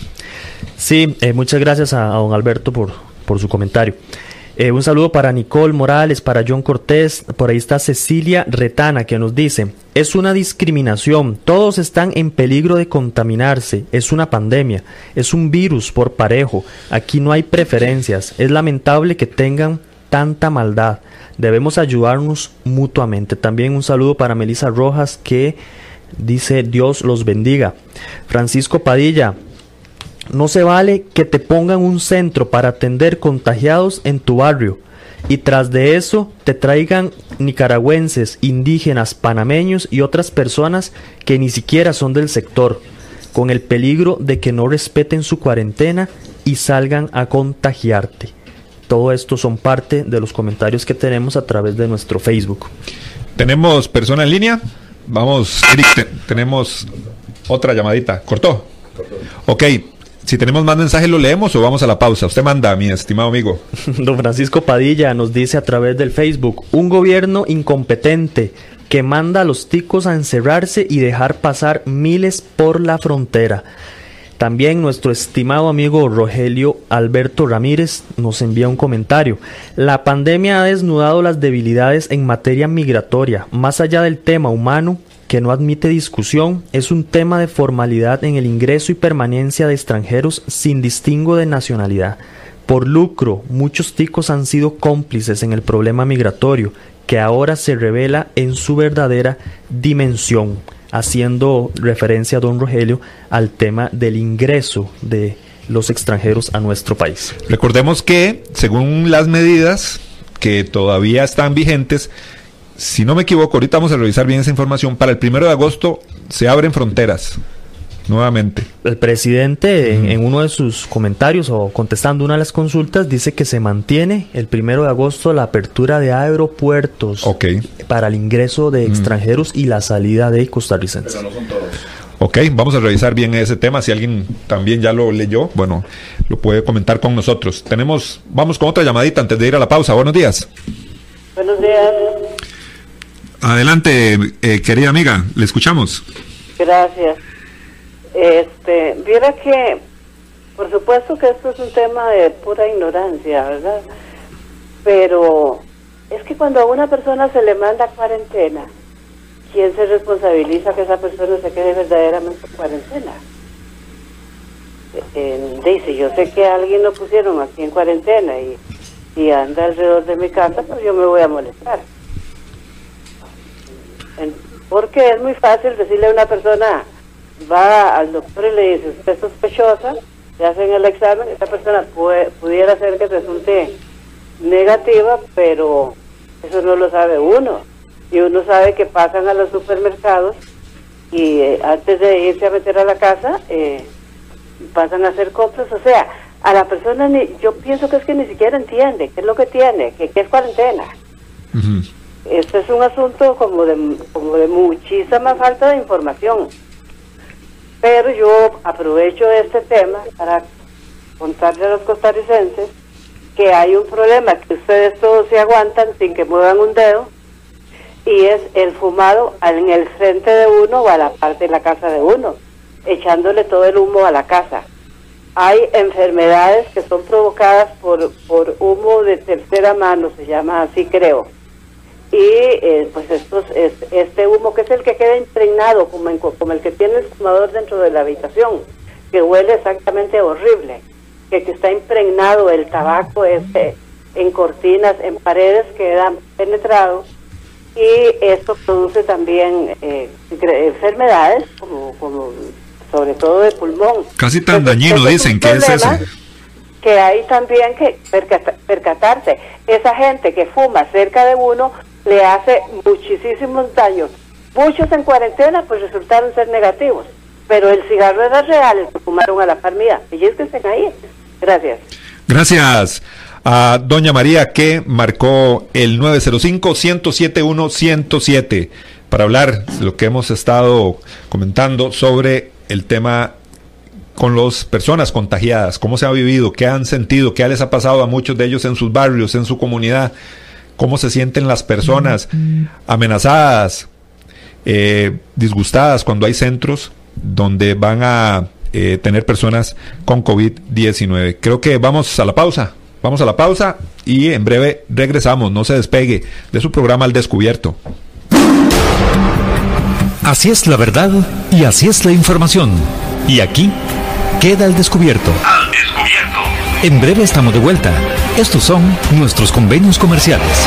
Sí, eh, muchas gracias a, a don Alberto por, por su comentario. Eh, un saludo para Nicole Morales, para John Cortés, por ahí está Cecilia Retana que nos dice, es una discriminación, todos están en peligro de contaminarse, es una pandemia, es un virus por parejo, aquí no hay preferencias, es lamentable que tengan tanta maldad, debemos ayudarnos mutuamente. También un saludo para Melissa Rojas que dice Dios los bendiga. Francisco Padilla, no se vale que te pongan un centro para atender contagiados en tu barrio y tras de eso te traigan nicaragüenses, indígenas, panameños y otras personas que ni siquiera son del sector, con el peligro de que no respeten su cuarentena y salgan a contagiarte. Todo esto son parte de los comentarios que tenemos a través de nuestro Facebook. ¿Tenemos persona en línea? Vamos, tenemos otra llamadita. ¿Cortó? Ok, si tenemos más mensajes, ¿lo leemos o vamos a la pausa? Usted manda, mi estimado amigo. Don Francisco Padilla nos dice a través del Facebook, un gobierno incompetente que manda a los ticos a encerrarse y dejar pasar miles por la frontera. También nuestro estimado amigo Rogelio Alberto Ramírez nos envía un comentario. La pandemia ha desnudado las debilidades en materia migratoria. Más allá del tema humano, que no admite discusión, es un tema de formalidad en el ingreso y permanencia de extranjeros sin distingo de nacionalidad. Por lucro, muchos ticos han sido cómplices en el problema migratorio, que ahora se revela en su verdadera dimensión, haciendo referencia a don Rogelio al tema del ingreso de los extranjeros a nuestro país. Recordemos que, según las medidas que todavía están vigentes, si no me equivoco, ahorita vamos a revisar bien esa información, para el primero de agosto se abren fronteras nuevamente. El presidente, en, en uno de sus comentarios o contestando una de las consultas, dice que se mantiene el primero de agosto la apertura de aeropuertos para el ingreso de extranjeros y la salida de costarricenses. Ok, vamos a revisar bien ese tema. Si alguien también ya lo leyó, bueno, lo puede comentar con nosotros. Tenemos, vamos con otra llamadita antes de ir a la pausa. Buenos días. Buenos días, Adelante, eh, querida amiga, le escuchamos. gracias. Este, viera que, por supuesto que esto es un tema de pura ignorancia, ¿verdad? Pero es que cuando a una persona se le manda cuarentena, ¿quién se responsabiliza que esa persona se quede verdaderamente en cuarentena? Eh, eh, dice, yo sé que a alguien lo pusieron aquí en cuarentena y, y anda alrededor de mi casa, pues yo me voy a molestar. Porque es muy fácil decirle a una persona, va al doctor y le dice, usted es sospechosa, le hacen el examen, esa persona puede- pudiera ser que resulte negativa, pero eso no lo sabe uno. Y uno sabe que pasan a los supermercados y eh, antes de irse a meter a la casa, eh, pasan a hacer compras. O sea, a la persona, ni, yo pienso que es que ni siquiera entiende qué es lo que tiene, que, que es cuarentena. Ujú. Este es un asunto como de, como de muchísima falta de información. Pero yo aprovecho este tema para contarle a los costarricenses que hay un problema, que ustedes todos se aguantan sin que muevan un dedo, y es el fumado en el frente de uno o a la parte de la casa de uno, echándole todo el humo a la casa. hay enfermedades que son provocadas por, por humo de tercera mano, se llama así creo. Y eh, pues estos, es, este humo que es el que queda impregnado, como, en- como el que tiene el fumador dentro de la habitación, que huele exactamente horrible, que, que está impregnado el tabaco este, en cortinas, en paredes, queda penetrado y esto produce también eh, enfermedades como, como sobre todo de pulmón. Casi tan Entonces, dañino dicen que es eso. Que hay también que percata- percatarse. Esa gente que fuma cerca de uno le hace muchísimos daños. Muchos en cuarentena pues resultaron ser negativos, pero el cigarro era real, el que fumaron a la par. Y es que estén ahí. Gracias. Gracias a Doña María que marcó el 905-107-107 para hablar de lo que hemos estado comentando sobre el tema con las personas contagiadas, cómo se ha vivido, qué han sentido, qué les ha pasado a muchos de ellos en sus barrios, en su comunidad, cómo se sienten las personas amenazadas, eh, disgustadas cuando hay centros donde van a eh, tener personas con COVID-19. Creo que vamos a la pausa. Vamos a la pausa y en breve regresamos. No se despegue de su programa Al Descubierto. Así es la verdad y así es la información. Y aquí queda al descubierto. Al descubierto. En breve estamos de vuelta. Estos son nuestros convenios comerciales.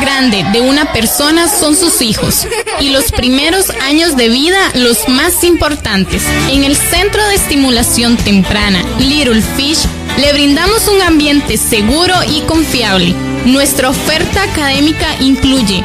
Grande de una persona son sus hijos y los primeros años de vida los más importantes. En el Centro de Estimulación Temprana Little Fish le brindamos un ambiente seguro y confiable. Nuestra oferta académica incluye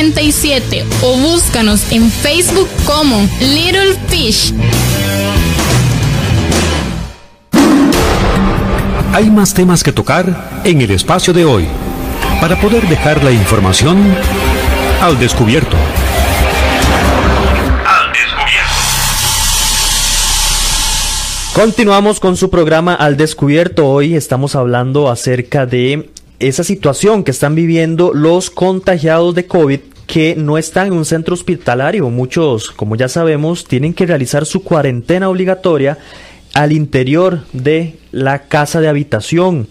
2520-0587 o búscanos en Facebook como Little Fish. Hay más temas que tocar en el espacio de hoy para poder dejar la información al descubierto. Al descubierto. Continuamos con su programa Al Descubierto. Hoy estamos hablando acerca de esa situación que están viviendo los contagiados de COVID que no están en un centro hospitalario. Muchos, como ya sabemos, tienen que realizar su cuarentena obligatoria al interior de la casa de habitación.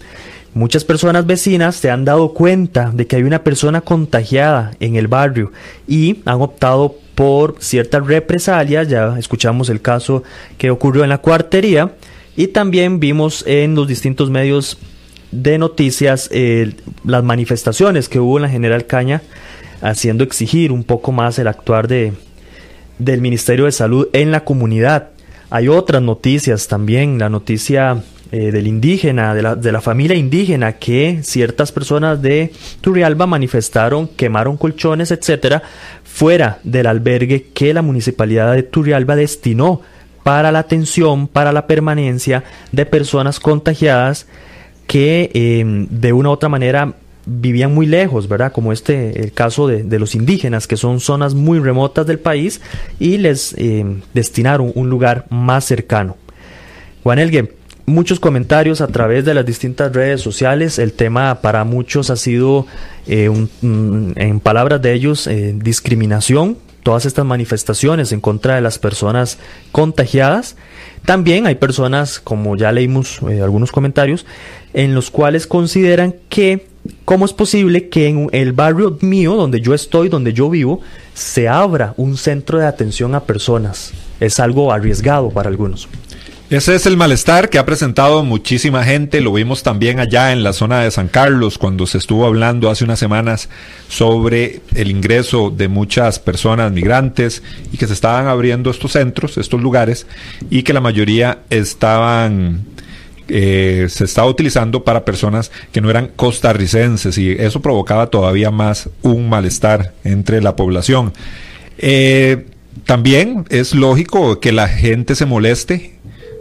Muchas personas vecinas se han dado cuenta de que hay una persona contagiada en el barrio y han optado por ciertas represalias. Ya escuchamos el caso que ocurrió en la cuartería. Y también vimos en los distintos medios de noticias eh, las manifestaciones que hubo en la General Caña haciendo exigir un poco más el actuar de, del Ministerio de Salud en la comunidad. Hay otras noticias también, la noticia eh, del indígena, de la, de la familia indígena, que ciertas personas de Turrialba manifestaron, quemaron colchones, etcétera, fuera del albergue que la municipalidad de Turrialba destinó para la atención, para la permanencia de personas contagiadas que eh, de una u otra manera vivían muy lejos, ¿verdad? Como este, el caso de, los indígenas, que son zonas muy remotas del país y les eh, destinaron un lugar más cercano. Juan Elgue, muchos comentarios a través de las distintas redes sociales. El tema para muchos ha sido, eh, un, en palabras de ellos, eh, discriminación. Todas estas manifestaciones en contra de las personas contagiadas. También hay personas, como ya leímos eh, algunos comentarios, en los cuales consideran que cómo es posible que en el barrio mío, donde yo estoy, donde yo vivo, se abra un centro de atención a personas. Es algo arriesgado para algunos. Ese es el malestar que ha presentado muchísima gente. Lo vimos también allá en la zona de San Carlos cuando se estuvo hablando hace unas semanas sobre el ingreso de muchas personas migrantes y que se estaban abriendo estos centros, estos lugares y que la mayoría estaban eh, se estaba utilizando para personas que no eran costarricenses y eso provocaba todavía más un malestar entre la población. Eh, también es lógico que la gente se moleste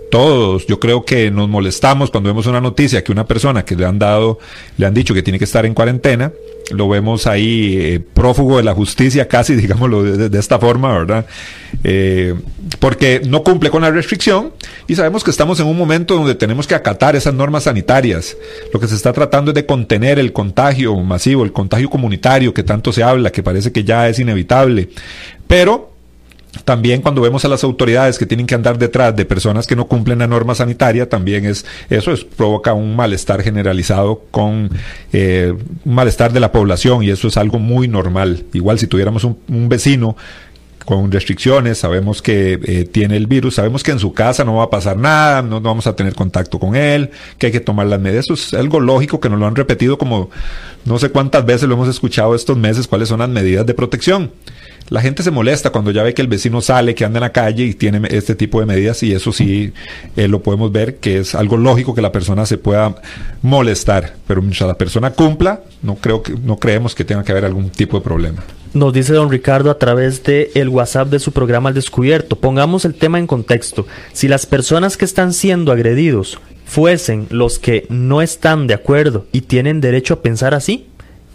todos, yo creo que nos molestamos cuando vemos una noticia que una persona que le han dado, le han dicho que tiene que estar en cuarentena, lo vemos ahí eh, prófugo de la justicia casi, digámoslo de, esta forma, ¿verdad? Eh, porque no cumple con la restricción y sabemos que estamos en un momento donde tenemos que acatar esas normas sanitarias. Lo que se está tratando es de contener el contagio masivo, el contagio comunitario que tanto se habla, que parece que ya es inevitable. Pero también cuando vemos a las autoridades que tienen que andar detrás de personas que no cumplen la norma sanitaria, también es eso es, provoca un malestar generalizado con eh, un malestar de la población y eso es algo muy normal. Igual si tuviéramos un, un vecino con restricciones, sabemos que eh, tiene el virus, sabemos que en su casa no va a pasar nada, no, no, vamos a tener contacto con él, que hay que tomar las medidas. Eso es algo lógico que nos lo han repetido como no sé cuántas veces lo hemos escuchado estos meses, cuáles son las medidas de protección. La gente se molesta cuando ya ve que el vecino sale, que anda en la calle y tiene este tipo de medidas y eso sí eh, lo podemos ver que es algo lógico que la persona se pueda molestar, pero mientras la persona cumpla, no creo que no creemos que tenga que haber algún tipo de problema. Nos dice don Ricardo a través de el WhatsApp de su programa Al Descubierto. Pongamos el tema en contexto. Si las personas que están siendo agredidos fuesen los que no están de acuerdo y tienen derecho a pensar así,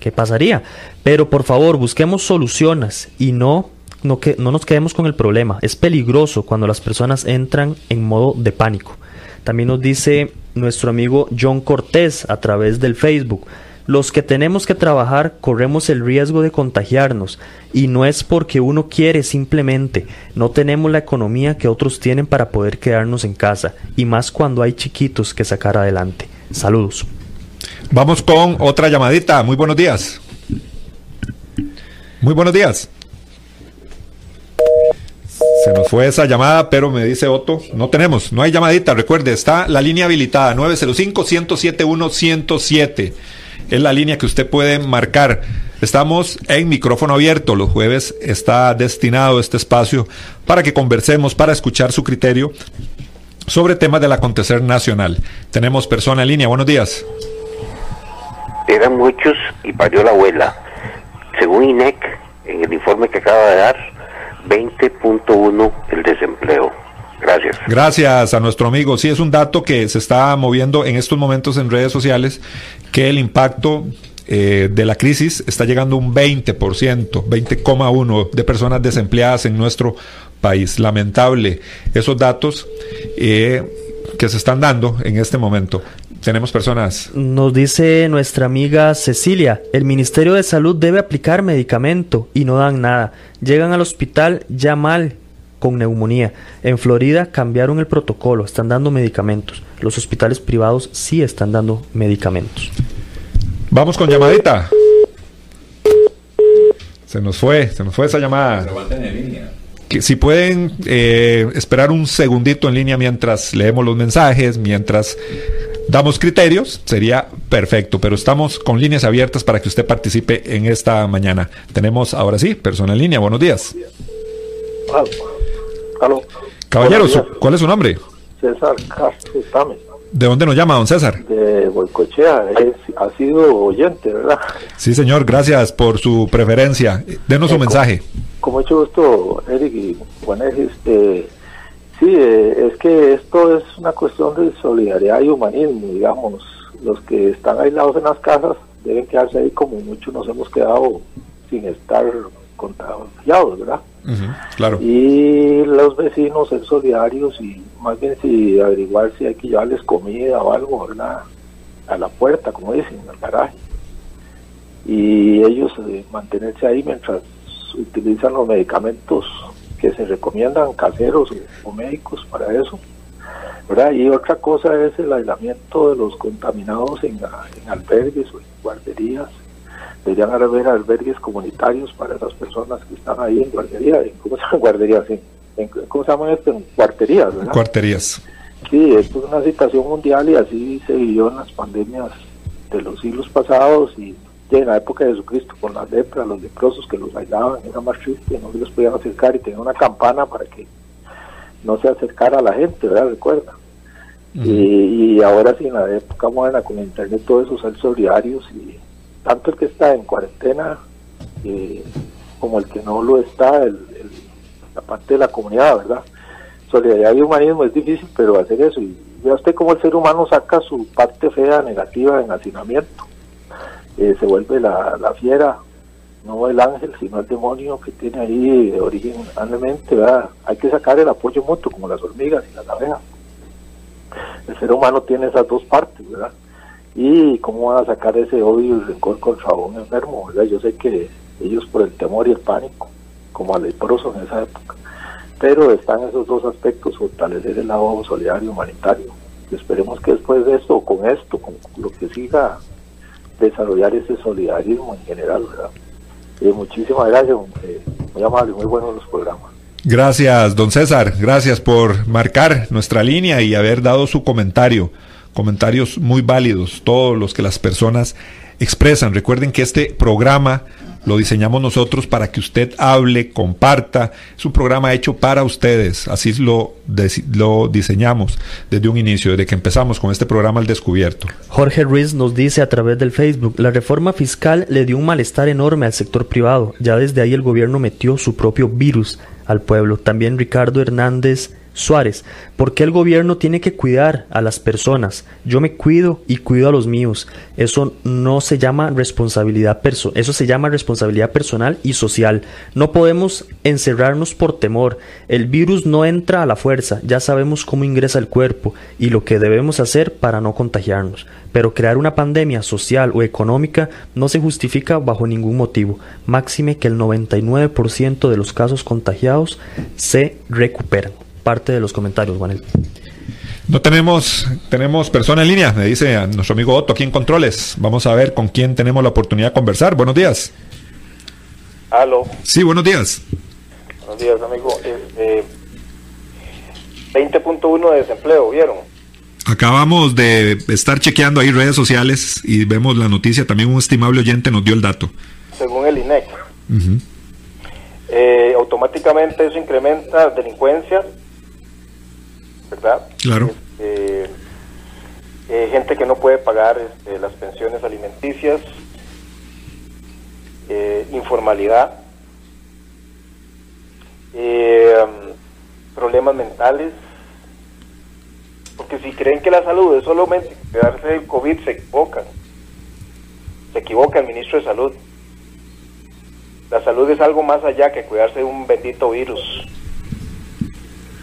¿qué pasaría? Pero por favor, busquemos soluciones y no, no, que, no nos quedemos con el problema. Es peligroso cuando las personas entran en modo de pánico. También nos dice nuestro amigo John Cortés a través del Facebook. Los que tenemos que trabajar corremos el riesgo de contagiarnos y no es porque uno quiere simplemente, no tenemos la economía que otros tienen para poder quedarnos en casa y más cuando hay chiquitos que sacar adelante. Saludos. Vamos con otra llamadita. Muy buenos días. Muy buenos días. Se nos fue esa llamada, pero me dice Otto, no tenemos, no hay llamadita. Recuerde, está la línea habilitada 905-107-107. Es la línea que usted puede marcar. Estamos en micrófono abierto. Los jueves está destinado este espacio para que conversemos, para escuchar su criterio sobre temas del acontecer nacional. Tenemos persona en línea. Buenos días. Eran muchos y parió la abuela. Según INEC, en el informe que acaba de dar, 20.1 el desempleo. Gracias. Gracias a nuestro amigo. Sí, es un dato que se está moviendo en estos momentos en redes sociales, que el impacto eh, de la crisis está llegando a un 20%, 20,1% de personas desempleadas en nuestro país. Lamentable esos datos eh, que se están dando en este momento. Tenemos personas. Nos dice nuestra amiga Cecilia, el Ministerio de Salud debe aplicar medicamento y no dan nada. Llegan al hospital ya mal con neumonía. En Florida cambiaron el protocolo, están dando medicamentos. Los hospitales privados sí están dando medicamentos. Vamos con llamadita. Se nos fue, se nos fue esa llamada. Que si pueden eh, esperar un segundito en línea mientras leemos los mensajes, mientras damos criterios, sería perfecto. Pero estamos con líneas abiertas para que usted participe en esta mañana. Tenemos ahora sí, persona en línea. Buenos días. Ah, aló. Caballero, Buenos su- ¿cuál es su nombre? César Castro Tames, ¿De dónde nos llama, don César? de Boicochea. Ha sido oyente, ¿verdad? Sí, señor, gracias por su preferencia. Denos su Eh, mensaje. Con mucho gusto, Eric y Juanes. Este, sí, eh, es que esto es una cuestión de solidaridad y humanismo, digamos. Los que están aislados en las casas deben quedarse ahí como muchos nos hemos quedado sin estar contagiados, ¿verdad? claro. Y los vecinos ser solidarios y más bien si averiguar si hay que llevarles comida o algo, ¿verdad? A la puerta, como dicen, al garaje. Y ellos eh, mantenerse ahí mientras utilizan los medicamentos que se recomiendan caseros o, o médicos para eso. ¿verdad? Y otra cosa es el aislamiento de los contaminados en, en albergues o en guarderías. Deberían haber albergues comunitarios para esas personas que están ahí en guardería, en, ¿cómo se llama? Guarderías, en, en- ¿cómo se llama esto? En cuarterías, ¿verdad? Cuarterías. Sí, esto es una situación mundial y así se vivió en las pandemias de los siglos pasados y ya en la época de Jesucristo con la lepra, los leprosos que los aislaban, era más triste, no se les podían acercar y tenían una campana para que no se acercara a la gente, ¿verdad? Recuerda. y, y ahora sí, en la época moderna con internet, todo eso, ser solidarios y tanto el que está en cuarentena eh, como el que no lo está, el- el- la parte de la comunidad, ¿verdad? solidaridad y humanismo es difícil, pero hacer eso. Y vea usted cómo el ser humano saca su parte fea, negativa en hacinamiento. Eh, se vuelve la, la fiera, no el ángel, sino el demonio que tiene ahí de origen ¿verdad? Hay que sacar el apoyo mutuo, como las hormigas y las abejas. El ser humano tiene esas dos partes, ¿verdad? Y cómo van a sacar ese odio y rencor contra un enfermo, ¿verdad? Yo sé que ellos por el temor y el pánico, como a en esa época pero están esos dos aspectos, fortalecer el lado solidario humanitario. Esperemos que después de esto, con esto, con lo que siga, desarrollar ese solidarismo en general, ¿verdad? Eh, muchísimas gracias, eh, muy amable, muy buenos los programas. Gracias, don César. Gracias por marcar nuestra línea y haber dado su comentario. Comentarios muy válidos, todos los que las personas expresan. Recuerden que este programa lo diseñamos nosotros para que usted hable, comparta. Es un programa hecho para ustedes. Así lo, lo diseñamos desde un inicio, desde que empezamos con este programa al descubierto. Jorge Ruiz nos dice a través del Facebook, la reforma fiscal le dio un malestar enorme al sector privado. Ya desde ahí el gobierno metió su propio virus al pueblo. También Ricardo Hernández Suárez, ¿por qué el gobierno tiene que cuidar a las personas? Yo me cuido y cuido a los míos. Eso no se llama responsabilidad perso eso se llama responsabilidad personal y social. No podemos encerrarnos por temor. El virus no entra a la fuerza, ya sabemos cómo ingresa el cuerpo y lo que debemos hacer para no contagiarnos. Pero crear una pandemia social o económica no se justifica bajo ningún motivo. Máxime que el 99% de los casos contagiados se recuperan. Parte de los comentarios, Juanel. No tenemos, tenemos persona en línea, me dice a nuestro amigo Otto aquí en Controles. Vamos a ver con quién tenemos la oportunidad de conversar. Buenos días. Aló, Sí, buenos días. buenos días, amigo. Este, 20.1 de desempleo, ¿vieron? Acabamos de estar chequeando ahí redes sociales y vemos la noticia. También un estimable oyente nos dio el dato. Según el INEC. Eh, automáticamente eso incrementa delincuencia, ¿verdad? Claro. Eh, eh, gente que no puede pagar este, las pensiones alimenticias, eh, informalidad, eh, problemas mentales, porque si creen que la salud es solamente cuidarse del COVID, se equivocan. Se equivoca el ministro de Salud. La salud es algo más allá que cuidarse de un bendito virus.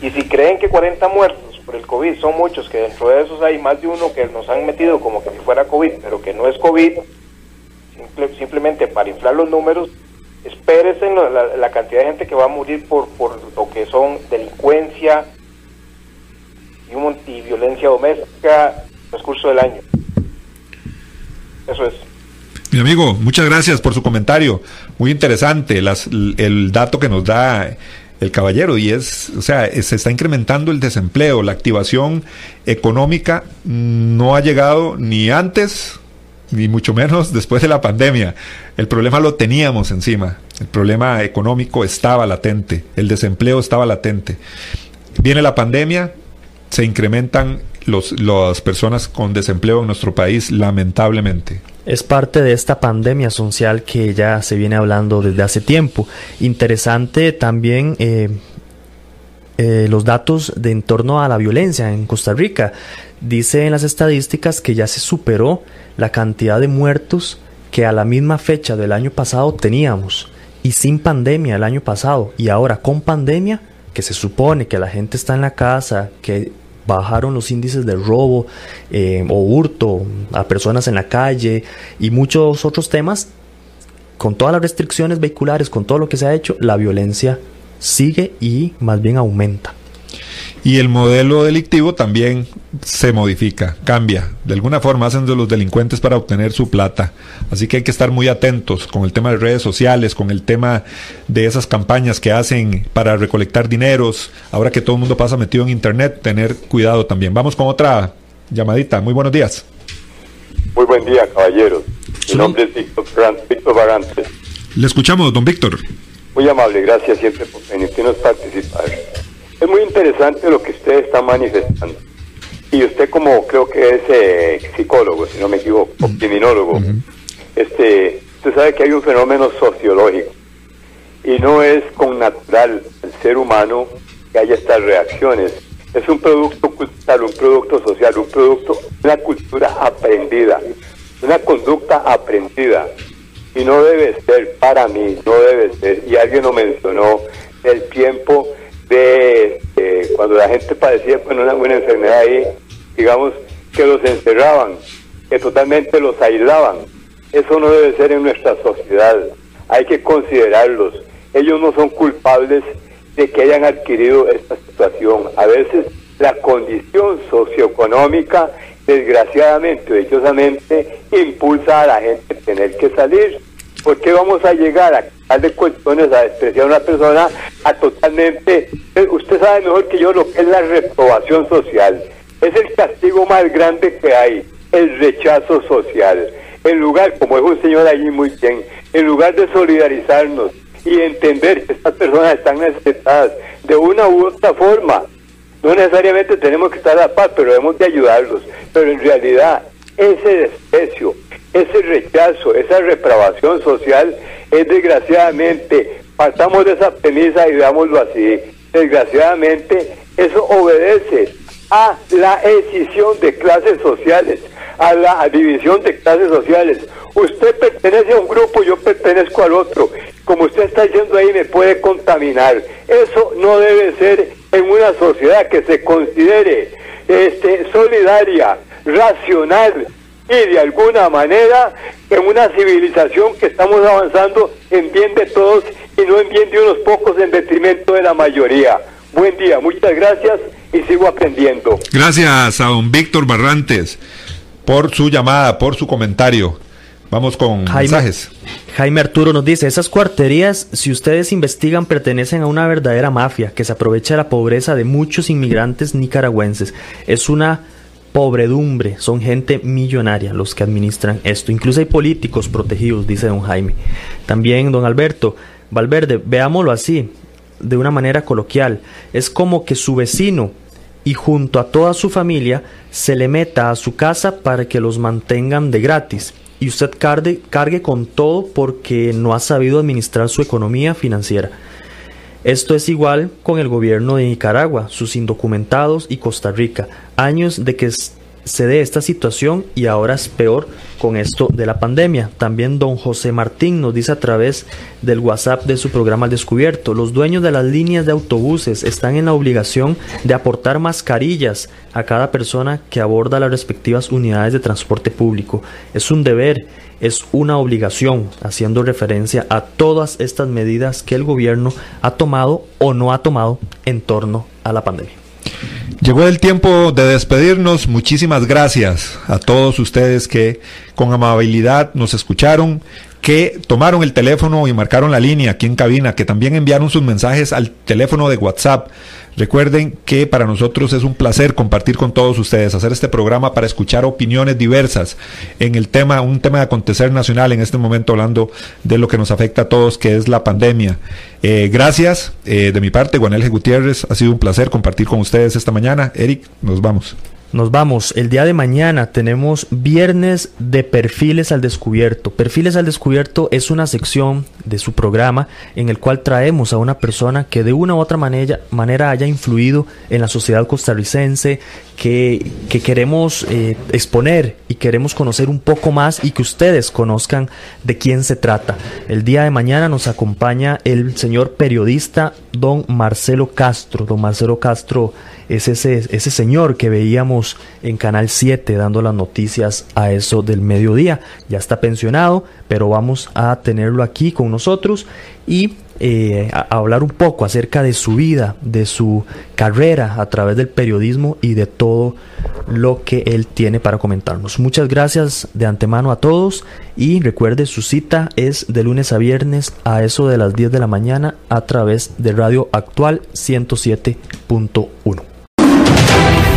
Y si creen que 40 muertos por el COVID son muchos, que dentro de esos hay más de uno que nos han metido como que si fuera COVID, pero que no es COVID, simple- simplemente para inflar los números, espérese en lo- la, la cantidad de gente que va a morir por, por lo que son delincuencia y, un y violencia doméstica en el transcurso del año. Eso es. Mi amigo, muchas gracias por su comentario. Muy interesante las, el dato que nos da el caballero y es, o sea, se está incrementando el desempleo, la activación económica no ha llegado ni antes ni mucho menos después de la pandemia. El problema lo teníamos encima. El problema económico estaba latente, el desempleo estaba latente. Viene la pandemia, se incrementan los, las personas con desempleo en nuestro país, lamentablemente. Es parte de esta pandemia social que ya se viene hablando desde hace tiempo. Interesante también eh, eh, los datos de en torno a la violencia en Costa Rica. Dice en las estadísticas que ya se superó la cantidad de muertos que a la misma fecha del año pasado teníamos. Y sin pandemia el año pasado. Y ahora con pandemia, que se supone que la gente está en la casa, que bajaron los índices de robo eh, o hurto a personas en la calle y muchos otros temas, con todas las restricciones vehiculares, con todo lo que se ha hecho, la violencia sigue y más bien aumenta. Y el modelo delictivo también se modifica, cambia. De alguna forma hacen de los delincuentes para obtener su plata. Así que hay que estar muy atentos con el tema de redes sociales, con el tema de esas campañas que hacen para recolectar dineros. Ahora que todo el mundo pasa metido en internet, tener cuidado también. Vamos con otra llamadita. Muy buenos días. Muy buen día, caballeros. Mi nombre es Víctor, Víctor. Le escuchamos, don Víctor. Muy amable, gracias siempre por permitirnos participar. Es muy interesante lo que usted está manifestando. Y usted como creo que es eh, psicólogo, si no me equivoco, o criminólogo, este, usted sabe que hay un fenómeno sociológico y no es con natural el ser humano que haya estas reacciones. Es un producto cultural, un producto social, un producto, una cultura aprendida, una conducta aprendida. Y no debe ser para mí, no debe ser. Y alguien lo mencionó, el tiempo de cuando la gente padecía con una buena enfermedad ahí, digamos, que los encerraban, que totalmente los aislaban. Eso no debe ser en nuestra sociedad. Hay que considerarlos. Ellos no son culpables de que hayan adquirido esta situación. A veces la condición socioeconómica, desgraciadamente dichosamente, impulsa a la gente a tener que salir. ¿Por qué vamos a llegar a de cuestiones a despreciar a una persona a totalmente... Eh, usted sabe mejor que yo lo que es la reprobación social. Es el castigo más grande que hay, el rechazo social. En lugar, como es un señor allí muy bien, en lugar de solidarizarnos y entender que estas personas están necesitadas de una u otra forma, no necesariamente tenemos que estar a paz, pero debemos de ayudarlos. Pero en realidad, ese desprecio, ese rechazo, esa reprobación social es desgraciadamente, partamos de esa premisa y veámoslo así, desgraciadamente eso obedece a la escisión de clases sociales, a la división de clases sociales. Usted pertenece a un grupo, yo pertenezco al otro. Como usted está diciendo ahí, me puede contaminar. Eso no debe ser en una sociedad que se considere este, solidaria, racional, y de alguna manera en una civilización que estamos avanzando en bien de todos y no en bien de unos pocos en detrimento de la mayoría. Buen día, muchas gracias y sigo aprendiendo. Gracias a don Víctor Barrantes por su llamada, por su comentario. Vamos con mensajes. Jaime Arturo nos dice, esas cuarterías, si ustedes investigan, pertenecen a una verdadera mafia que se aprovecha de la pobreza de muchos inmigrantes nicaragüenses. Es una pobredumbre, son gente millonaria los que administran esto. Incluso hay políticos protegidos, dice don Jaime. También don Alberto Valverde, veámoslo así, de una manera coloquial. Es como que su vecino y junto a toda su familia se le meta a su casa para que los mantengan de gratis. Y usted cargue, cargue con todo porque no ha sabido administrar su economía financiera. Esto es igual con el gobierno de Nicaragua, sus indocumentados y Costa Rica. Años de que se dé esta situación y ahora es peor con esto de la pandemia. También don José Martín nos dice a través del WhatsApp de su programa Al Descubierto, los dueños de las líneas de autobuses están en la obligación de aportar mascarillas a cada persona que aborda las respectivas unidades de transporte público. Es un deber es una obligación, haciendo referencia a todas estas medidas que el gobierno ha tomado o no ha tomado en torno a la pandemia. Llegó el tiempo de despedirnos. Muchísimas gracias a todos ustedes que con amabilidad nos escucharon, que tomaron el teléfono y marcaron la línea aquí en cabina, que también enviaron sus mensajes al teléfono de WhatsApp. Recuerden que para nosotros es un placer compartir con todos ustedes, hacer este programa para escuchar opiniones diversas en el tema, un tema de acontecer nacional en este momento hablando de lo que nos afecta a todos, que es la pandemia. Eh, gracias eh, de mi parte, Juanel Gutiérrez, ha sido un placer compartir con ustedes esta mañana. Eric, nos vamos. Nos vamos. El día de mañana tenemos viernes de perfiles al descubierto. Perfiles al descubierto es una sección de su programa en el cual traemos a una persona que de una u otra manera, manera haya influido en la sociedad costarricense, que, que queremos eh, exponer y queremos conocer un poco más y que ustedes conozcan de quién se trata. El día de mañana nos acompaña el señor periodista don Marcelo Castro. Don Marcelo Castro es ese, ese señor que veíamos en Canal 7 dando las noticias a eso del mediodía. Ya está pensionado, pero vamos a tenerlo aquí con nosotros y eh, hablar un poco acerca de su vida, de su carrera a través del periodismo y de todo lo que él tiene para comentarnos. Muchas gracias de antemano a todos y recuerde su cita es de lunes a viernes a eso de las 10 de la mañana a través de Radio Actual 107.1.